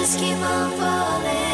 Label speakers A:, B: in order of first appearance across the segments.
A: just keep on falling.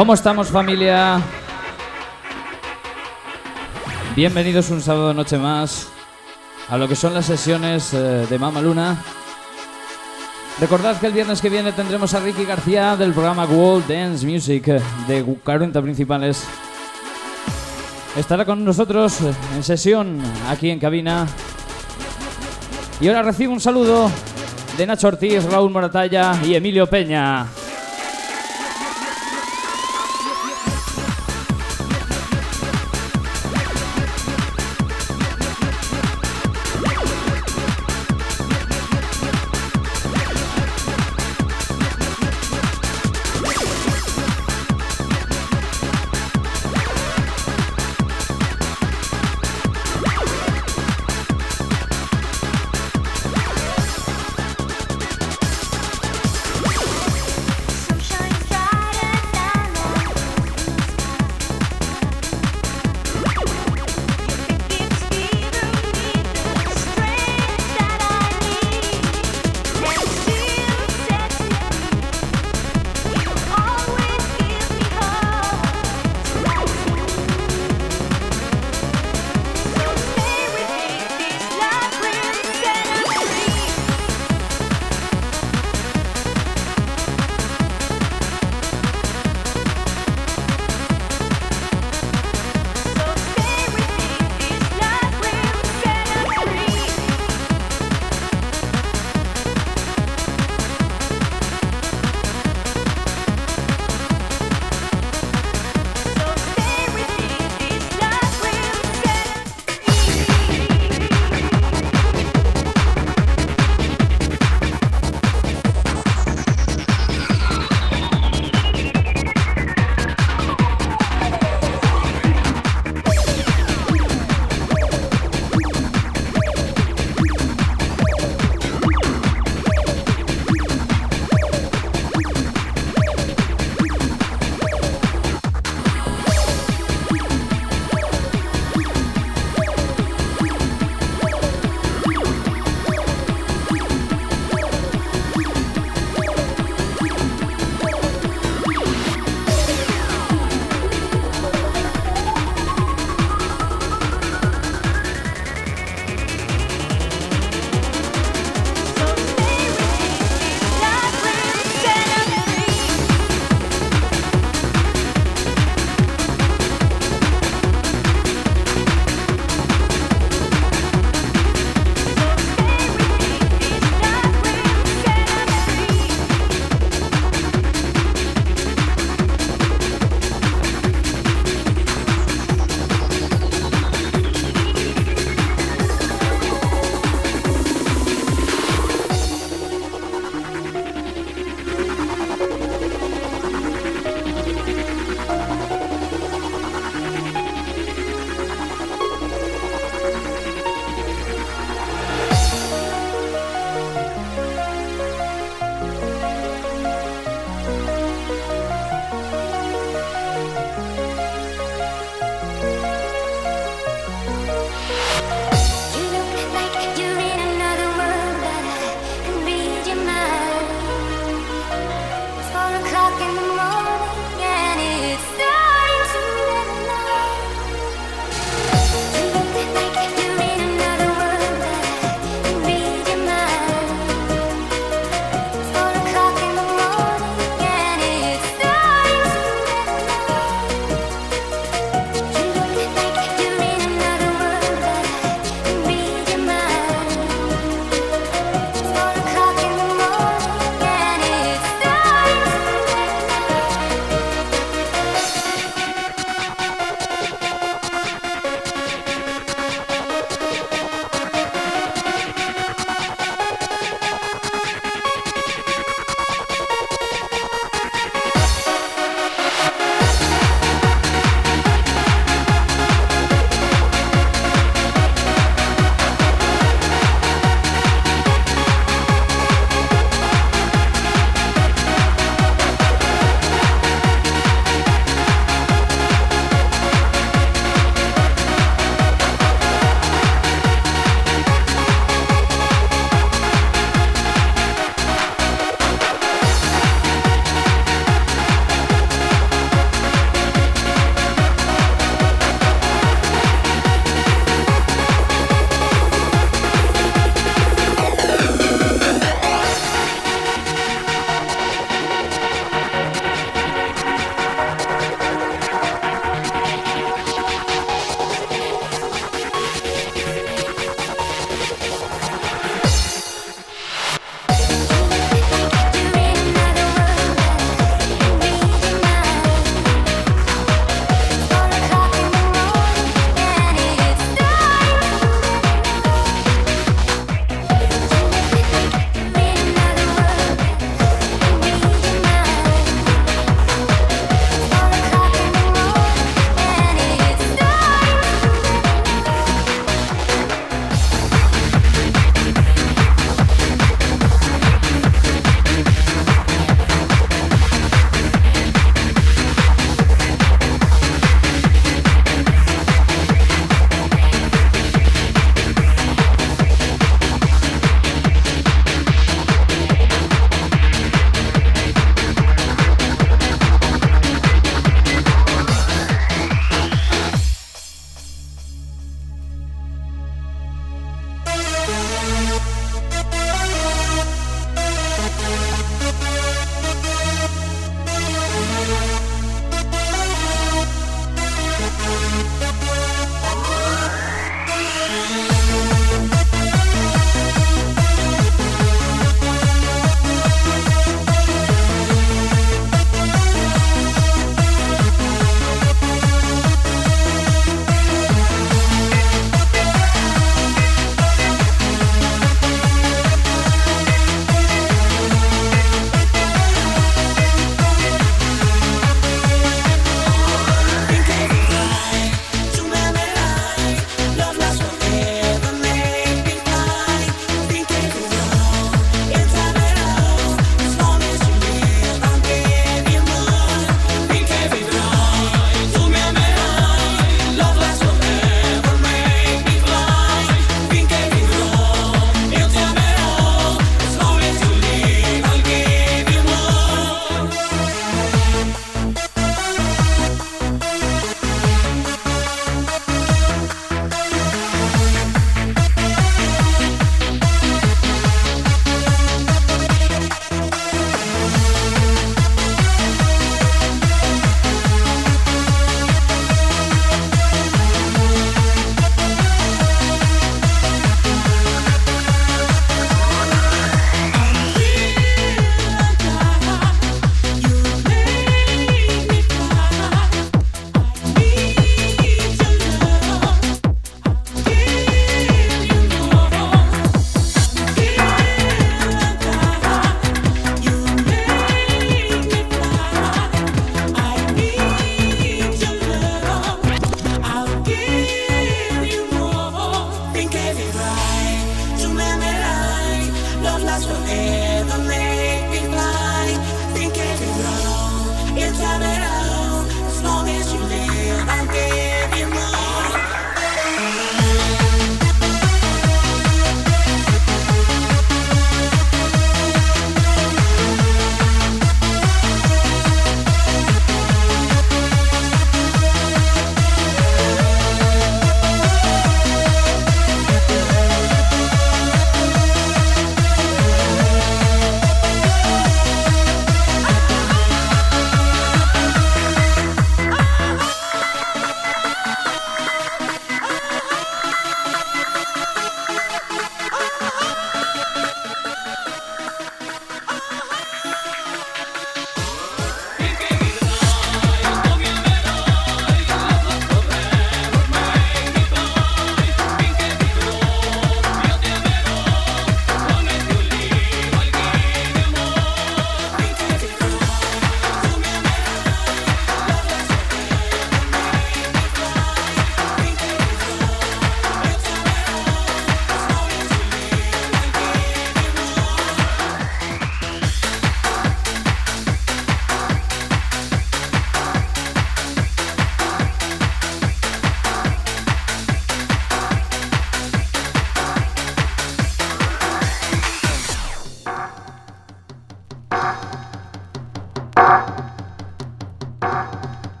B: ¿Cómo estamos familia? Bienvenidos un sábado noche más a lo que son las sesiones eh, de Mama Luna. Recordad que el viernes que viene tendremos a Ricky García del programa World Dance Music eh, de 40 principales. Estará con nosotros eh, en sesión aquí en cabina. Y ahora recibo un saludo de Nacho Ortiz, Raúl Moratalla y Emilio Peña.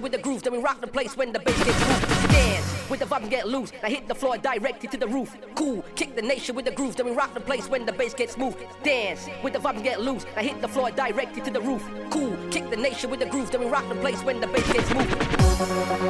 C: With the groove, then we rock the place when the bass gets moved. Dance with the vibe and get loose. Now hit the floor directly to the roof. Cool. Kick the nation with the groove, then we rock the place when the bass gets moved. Dance with the vibe and get loose. Now hit the floor directly to the roof. Cool. Kick the nation with the groove, then we rock the place when the bass gets moved.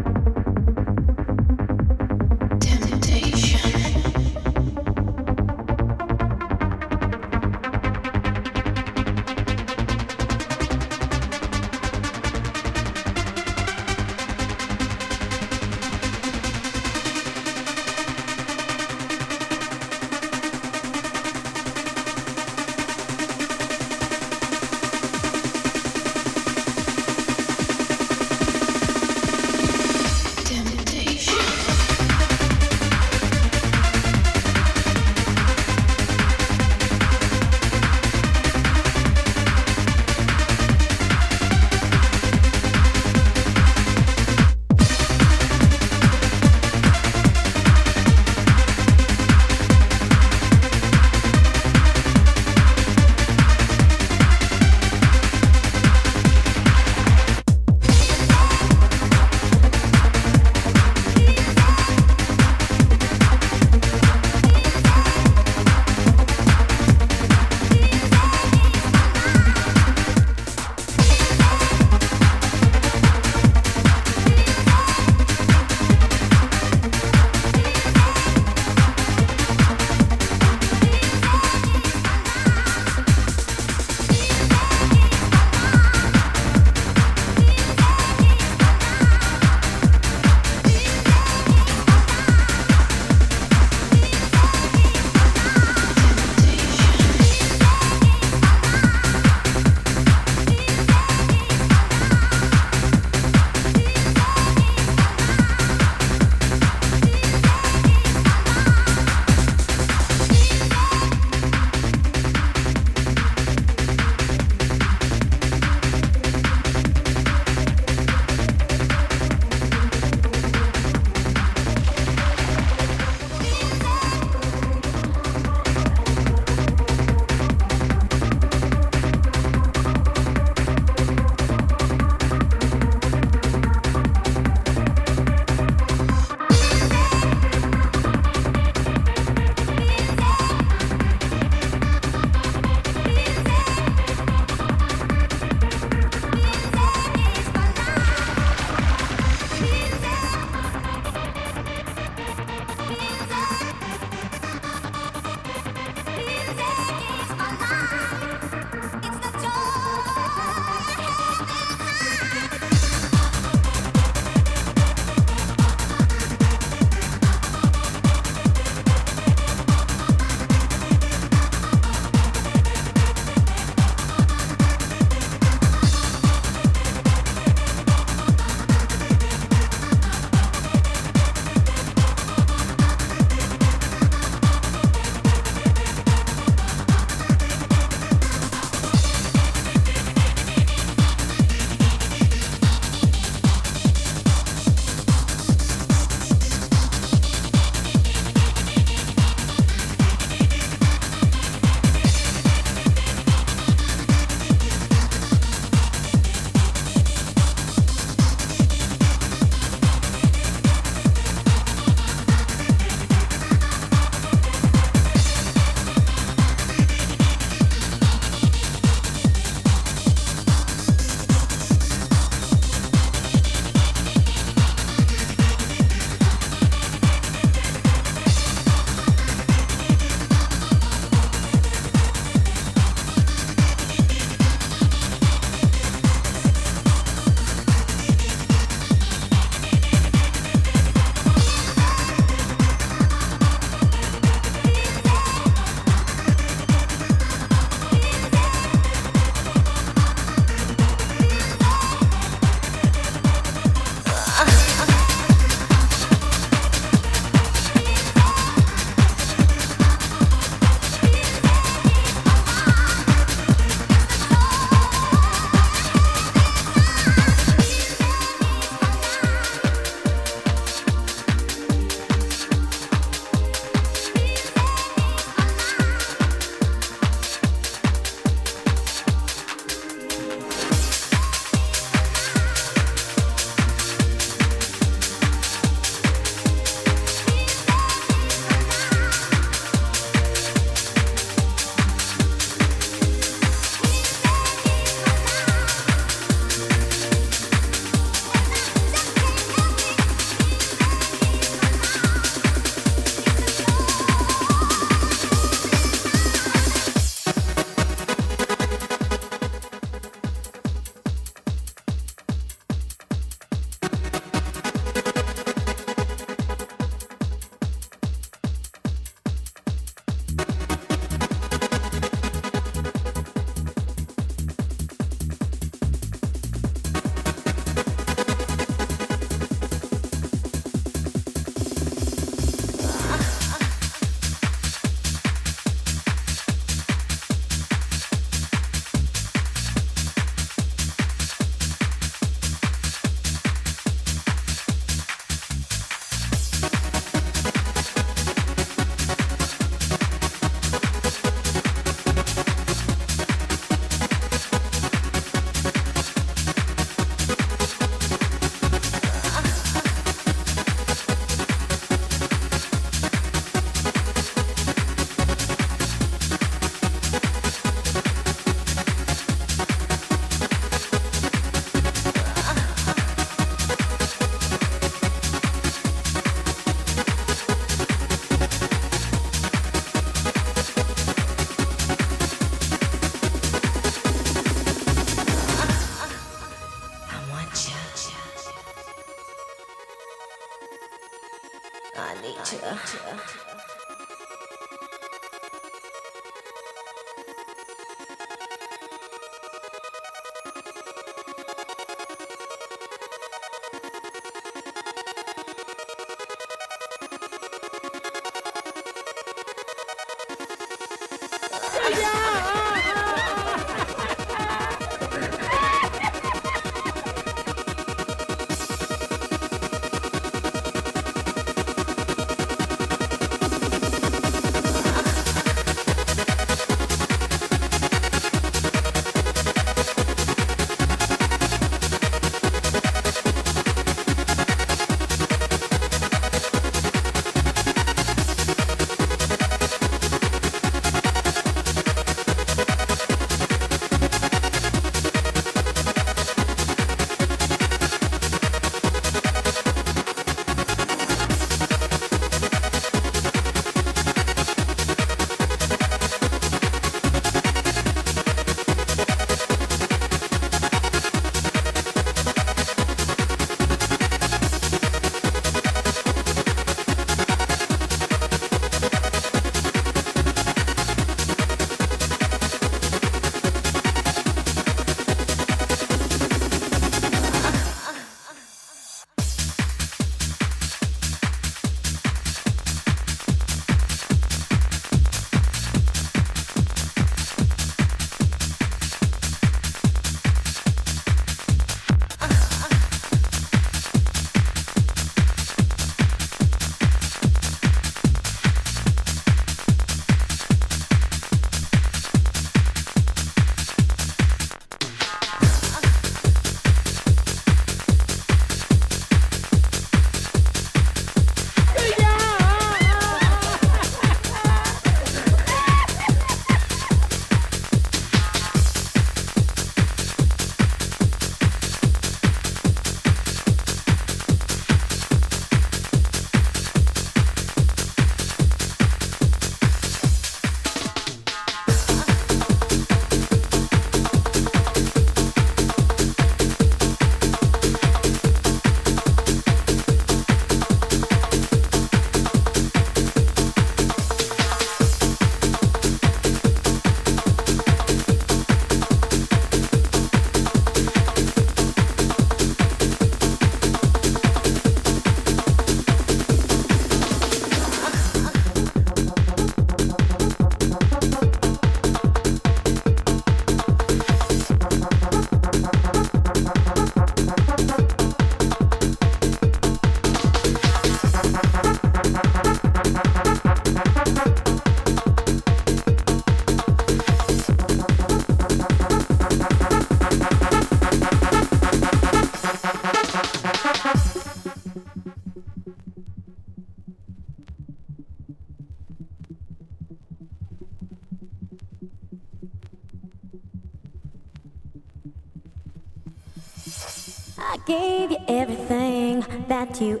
C: to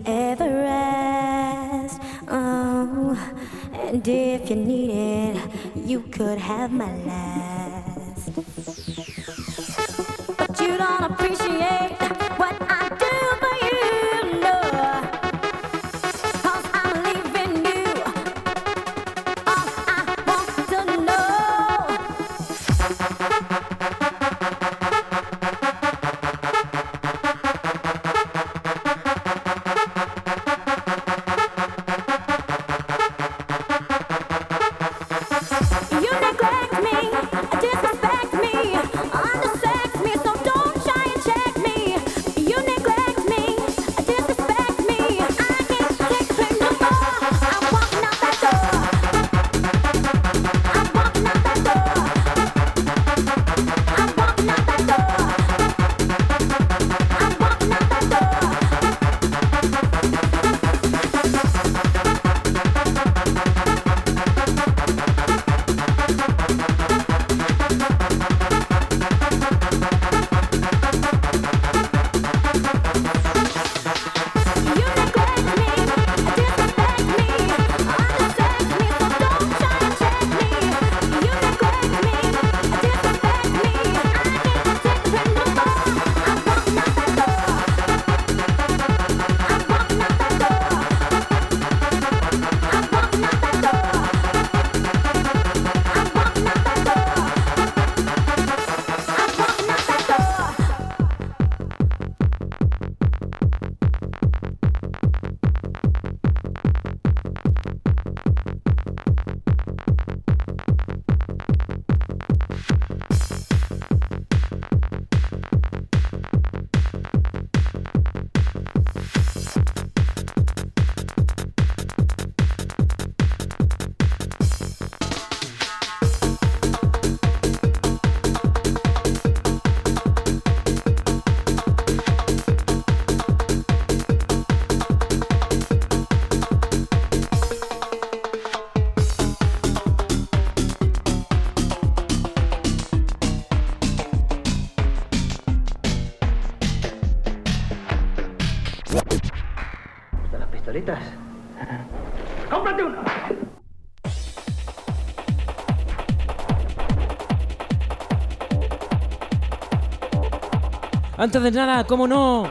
D: Antes de nada, cómo no,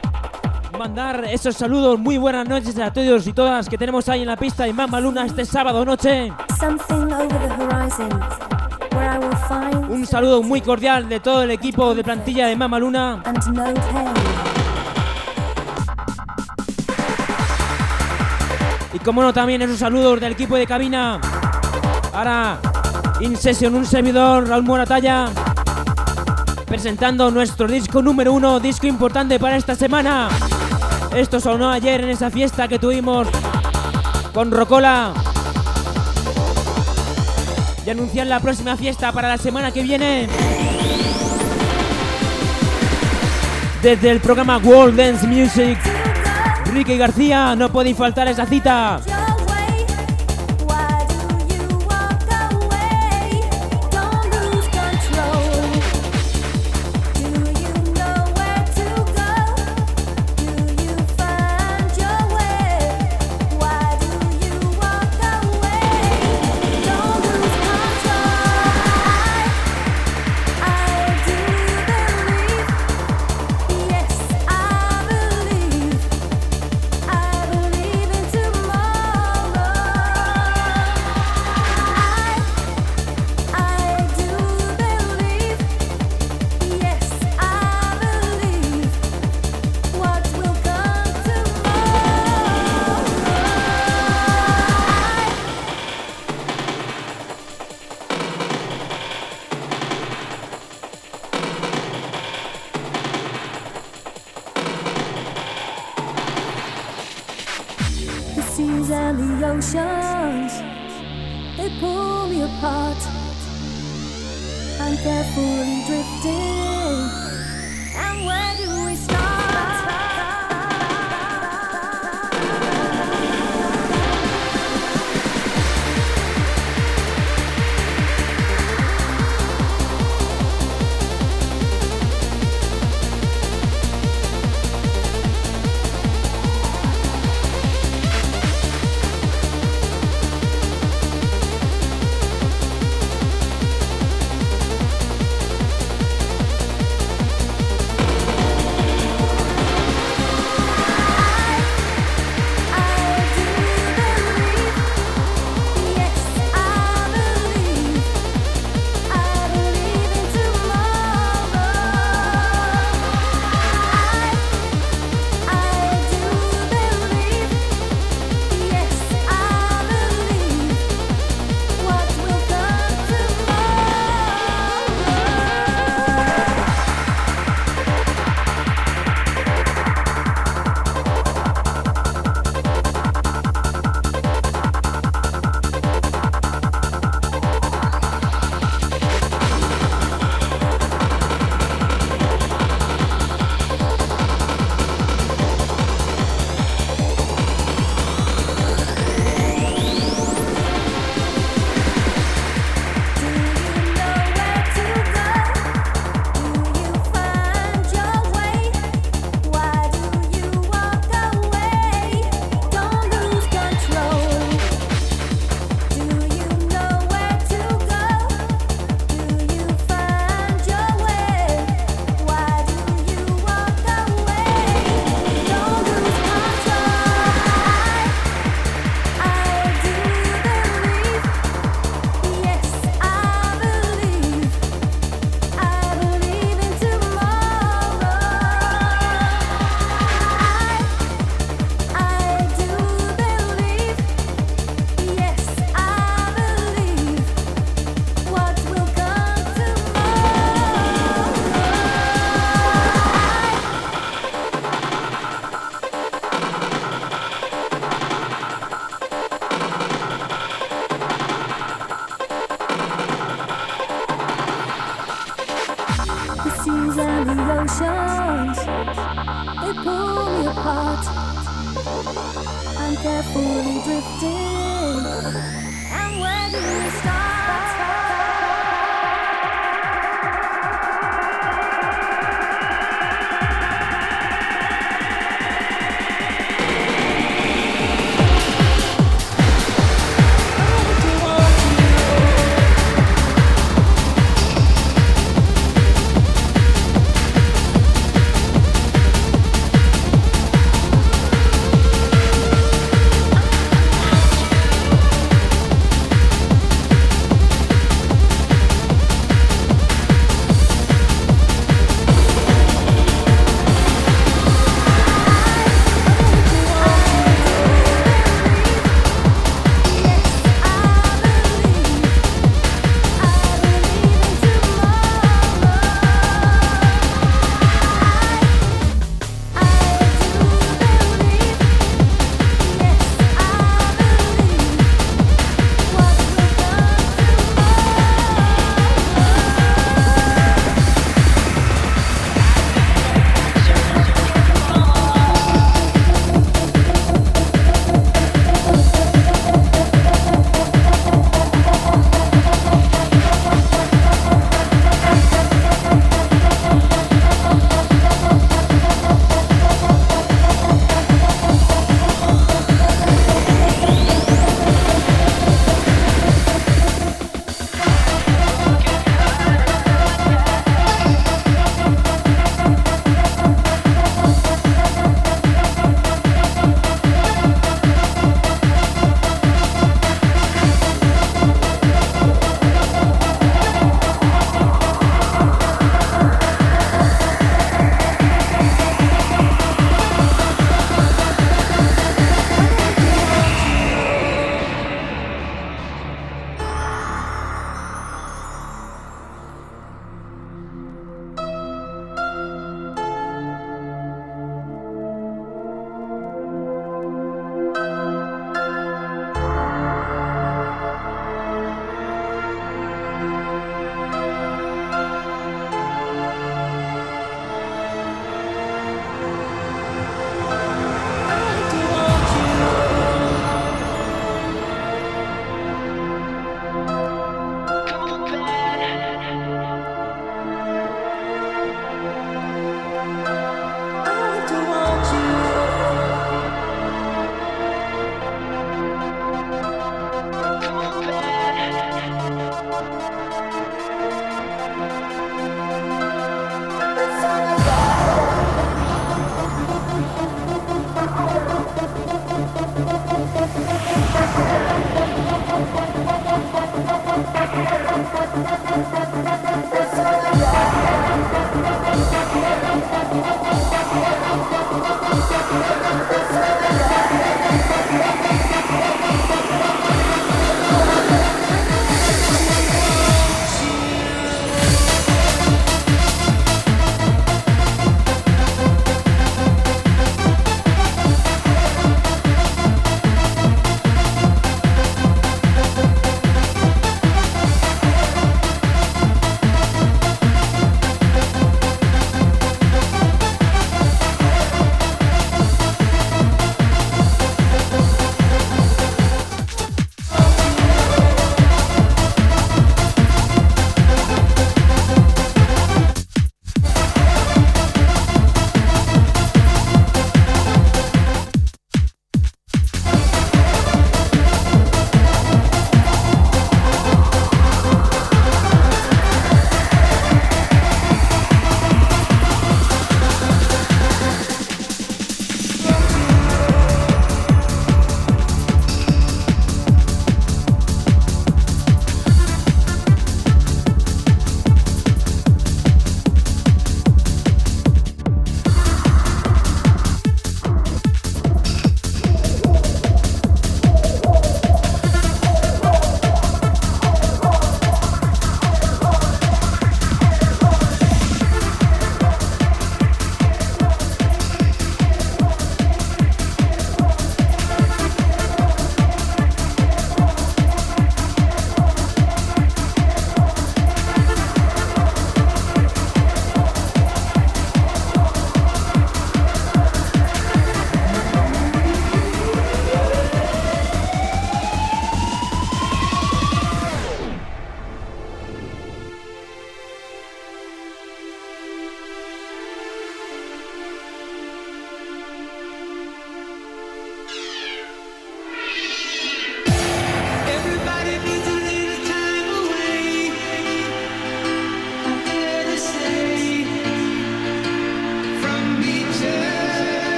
D: mandar esos saludos, muy buenas noches a todos y todas que tenemos ahí en la pista de Mama Luna este sábado noche. Un saludo muy cordial de todo el equipo de plantilla de Mama Luna. Y como no, también esos saludos del equipo de cabina. Ahora, in session, un servidor, Raúl Moratalla presentando nuestro disco número uno, disco importante para esta semana. Esto sonó ayer en esa fiesta que tuvimos con Rocola. Y anuncian la próxima fiesta para la semana que viene. Desde el programa World Dance Music, Ricky García, no podéis faltar esa cita.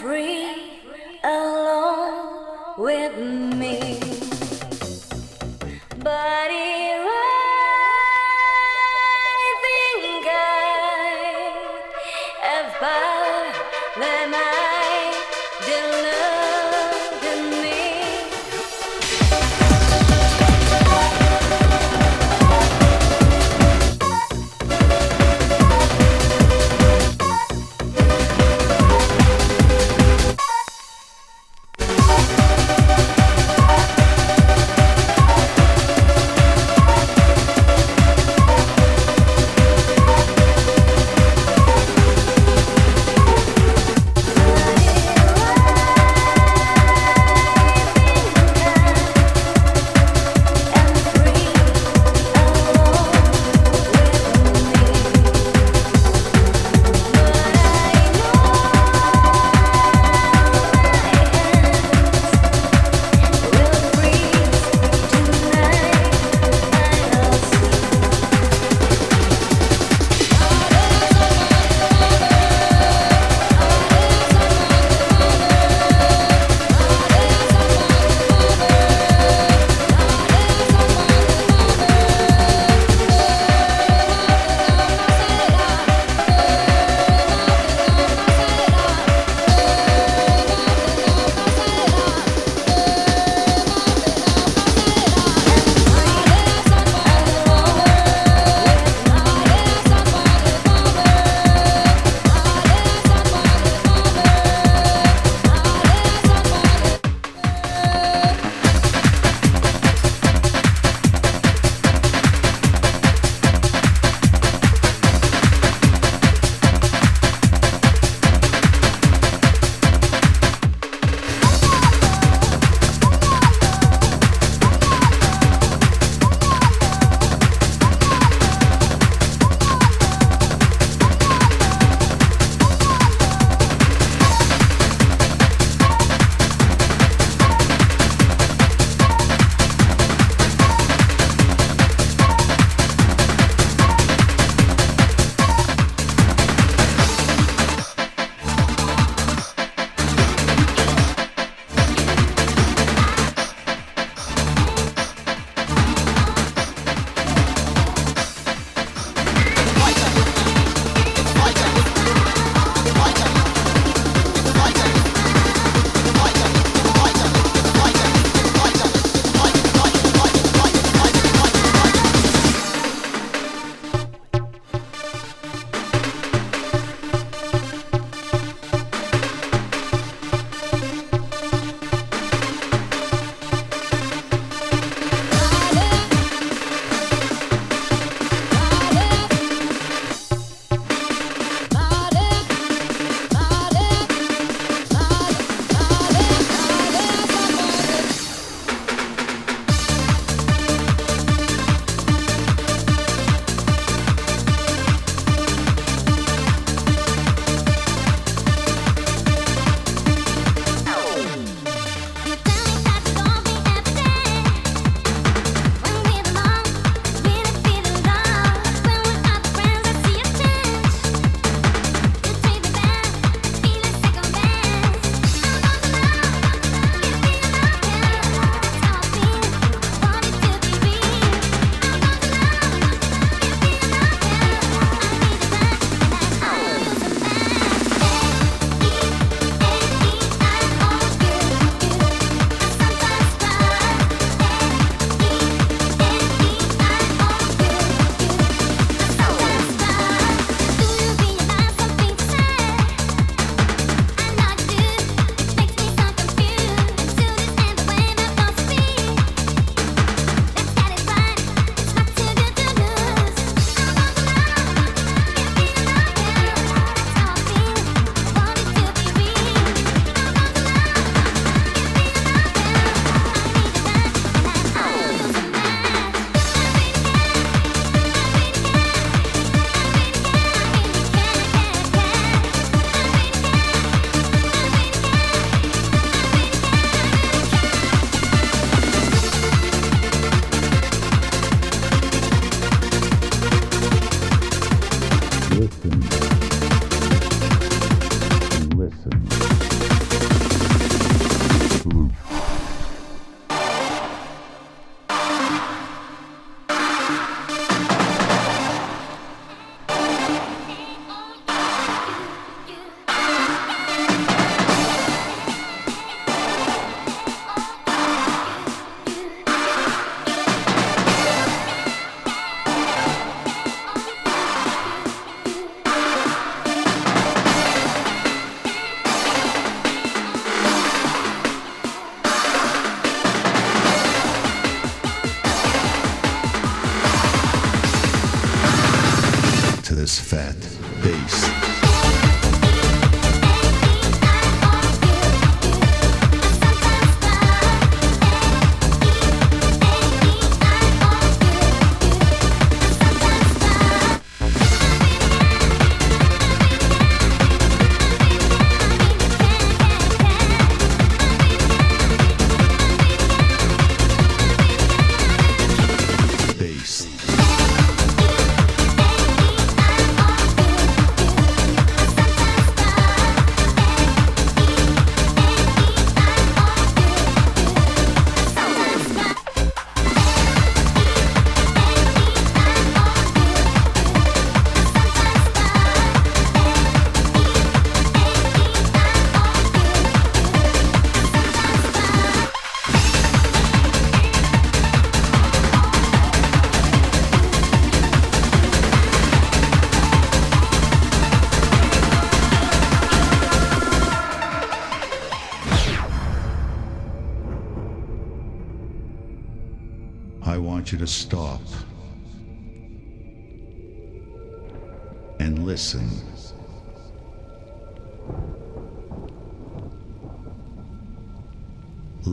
D: free alone with me.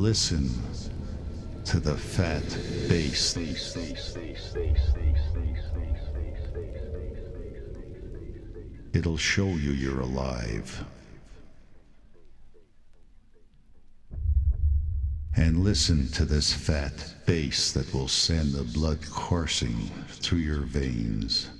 D: Listen to the fat bass. It'll show you you're alive. And listen to this fat bass that will send the blood coursing through your veins.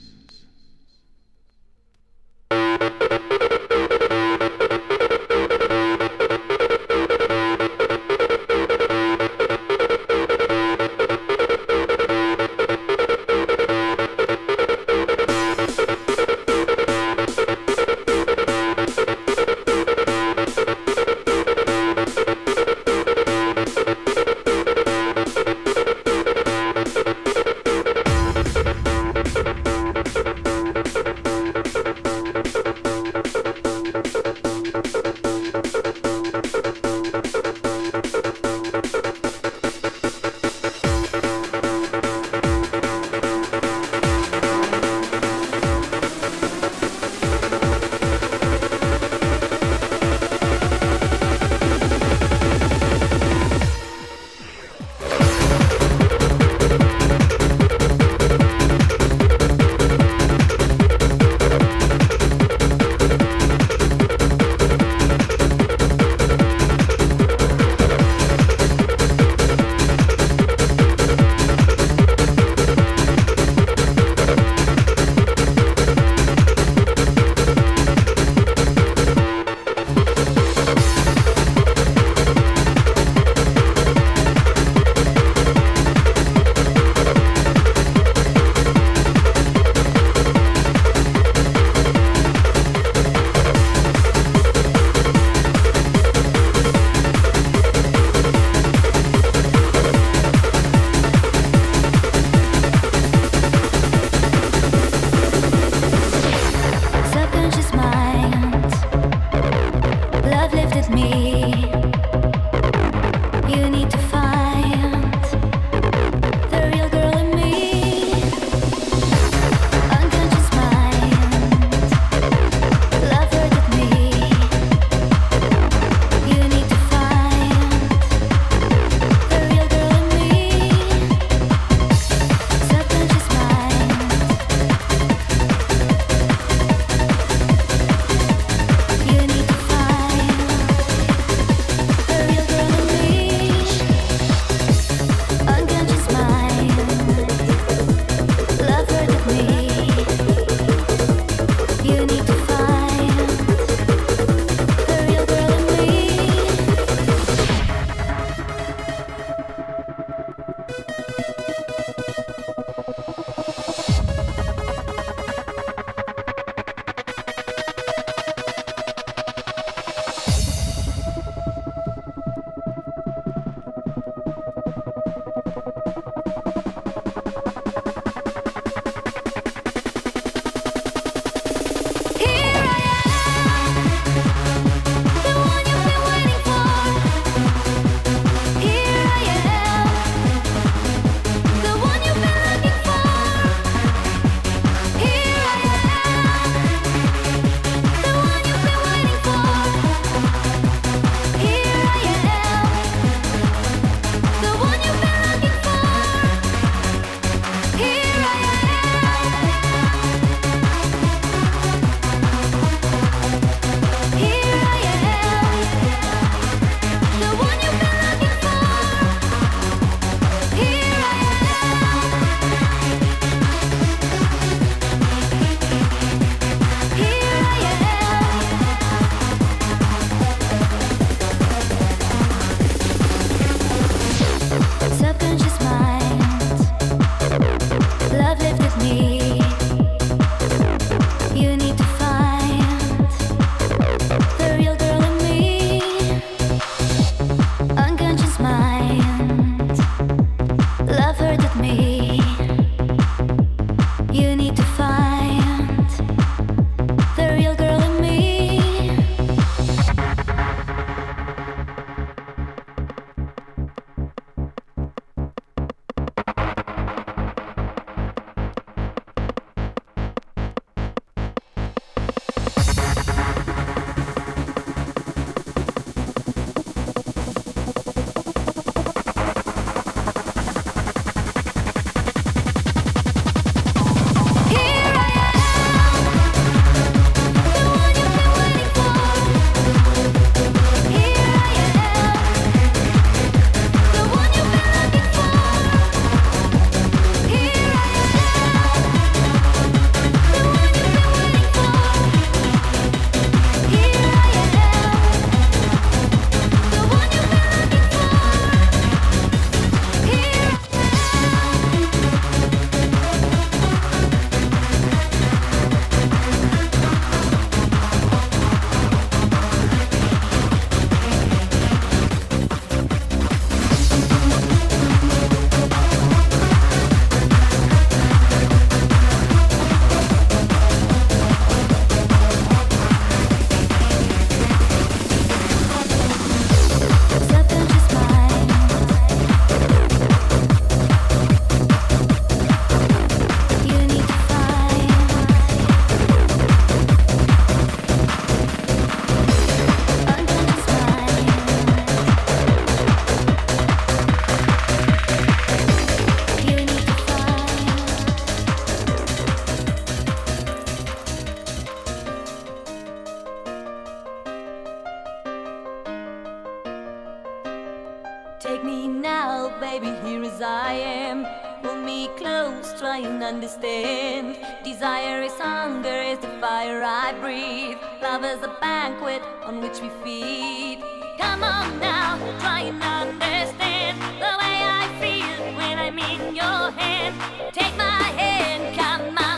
D: air I breathe. Love is a banquet on which we feed. Come on now, try and understand the way I feel when I'm in your hand. Take my hand, come on.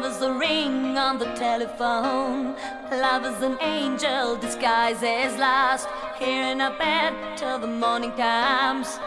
D: Love is a ring on the telephone. Love is an angel disguised as lust. Here in our bed till the morning comes.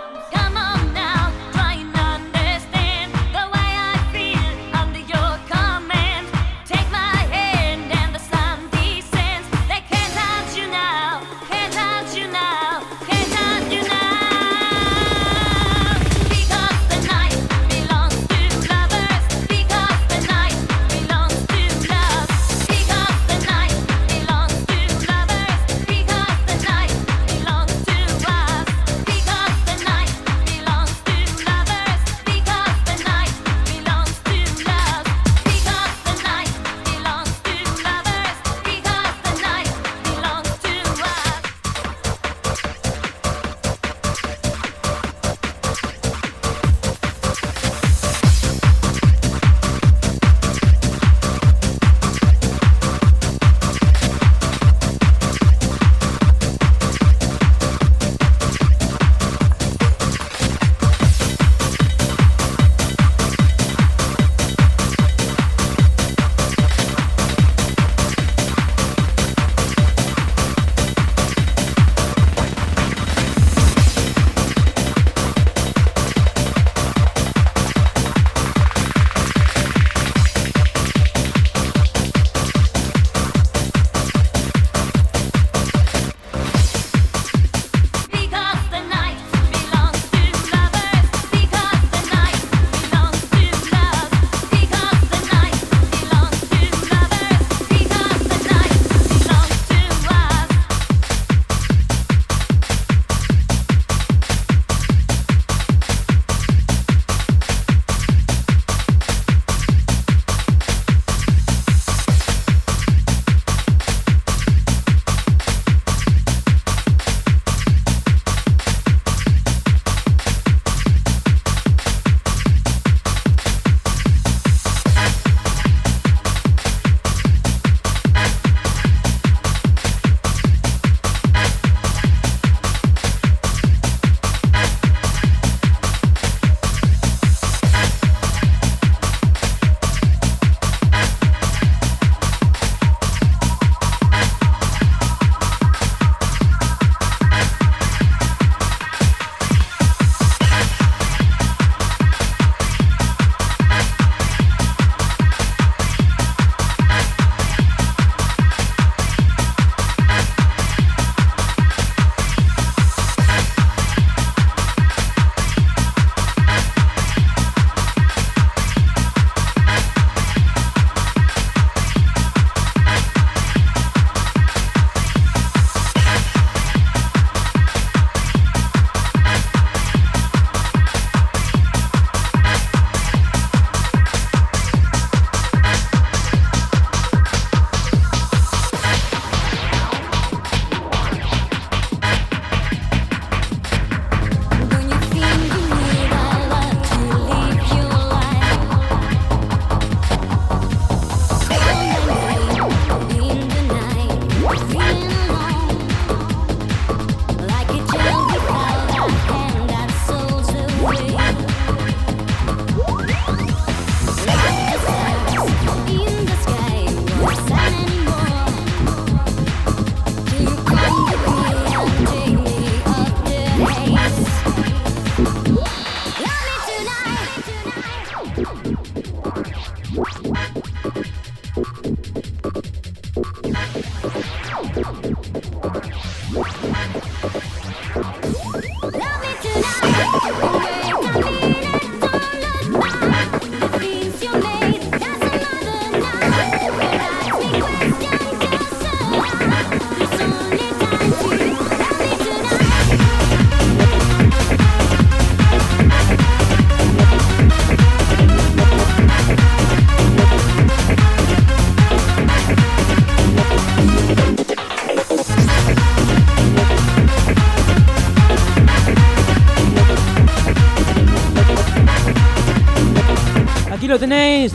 D: Lo tenéis.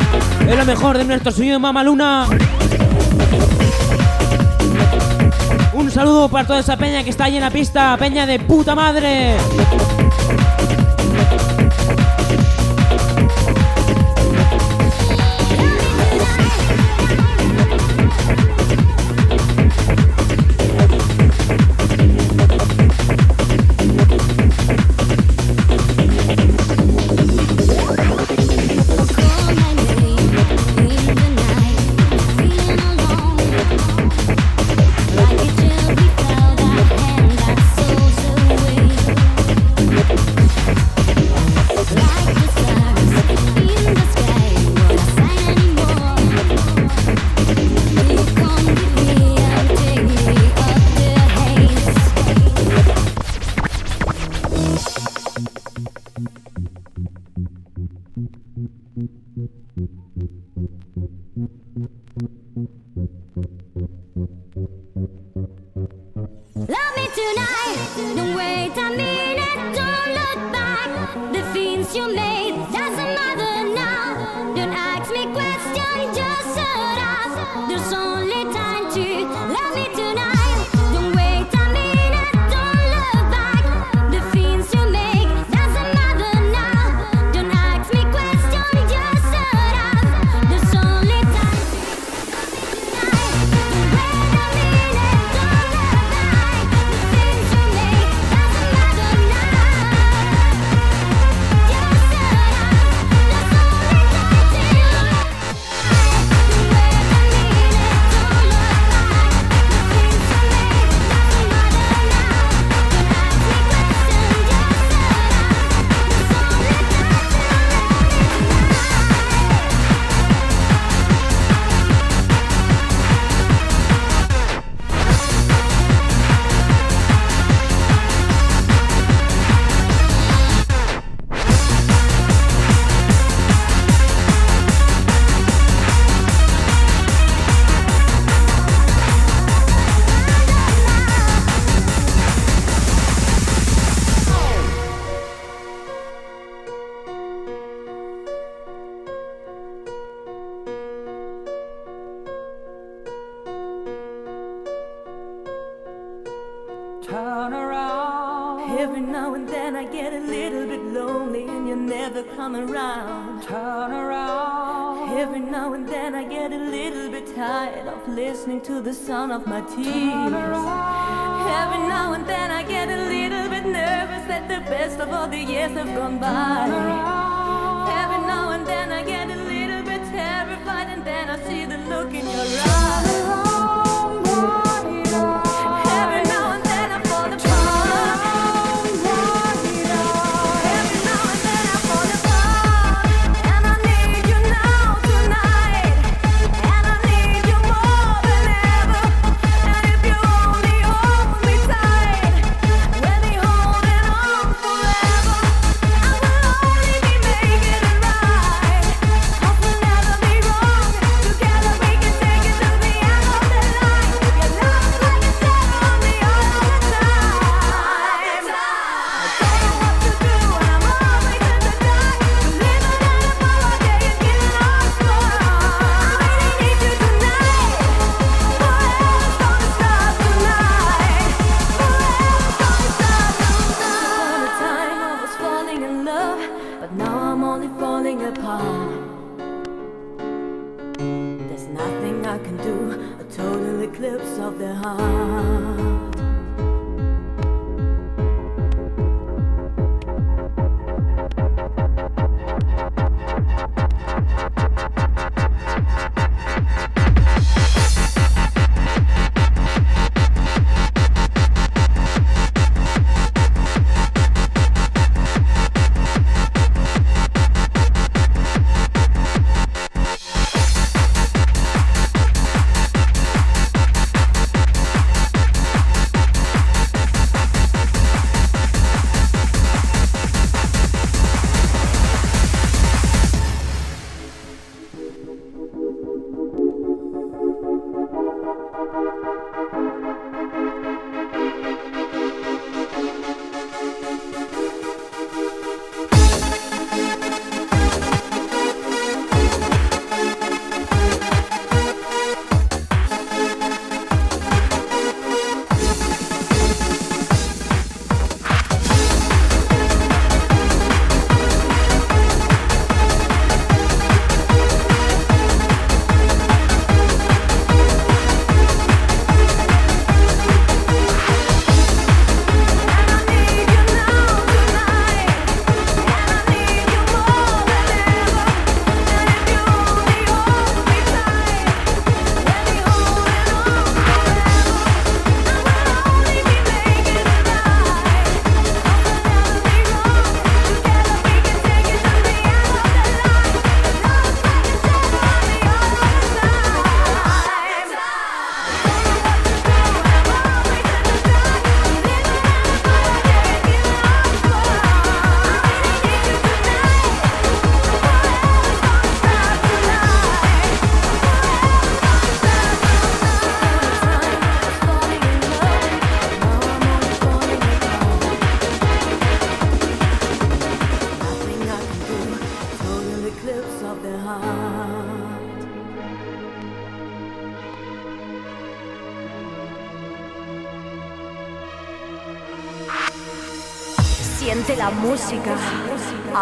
D: Es lo mejor de nuestro sonido Mama Luna. Un saludo para toda esa peña que está ahí en la pista. Peña de puta madre.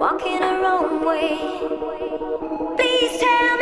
D: walking a wrong way. Please tell me.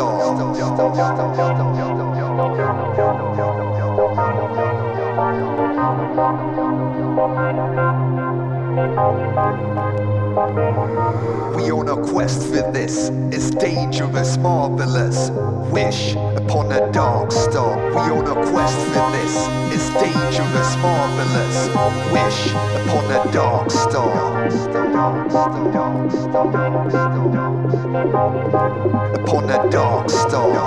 E: Storm we on a quest for this. It's dangerous, marvelous. Wish upon a dark star. We on a quest for this. It's dangerous, marvelous. Wish upon a dark star. Upon a dark star.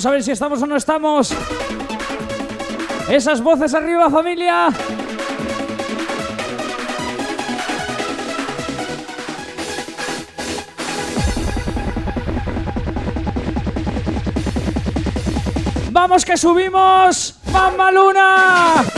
D: Vamos a ver si estamos o no estamos. Esas voces arriba, familia. ¡Vamos que subimos! ¡Mamma Luna!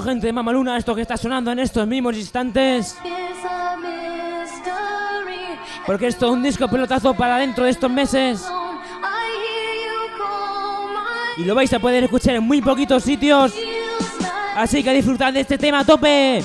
D: Gente de Mamaluna, esto que está sonando en estos mismos instantes. Porque esto es un disco pelotazo para dentro de estos meses. Y lo vais a poder escuchar en muy poquitos sitios. Así que disfrutad de este tema a tope.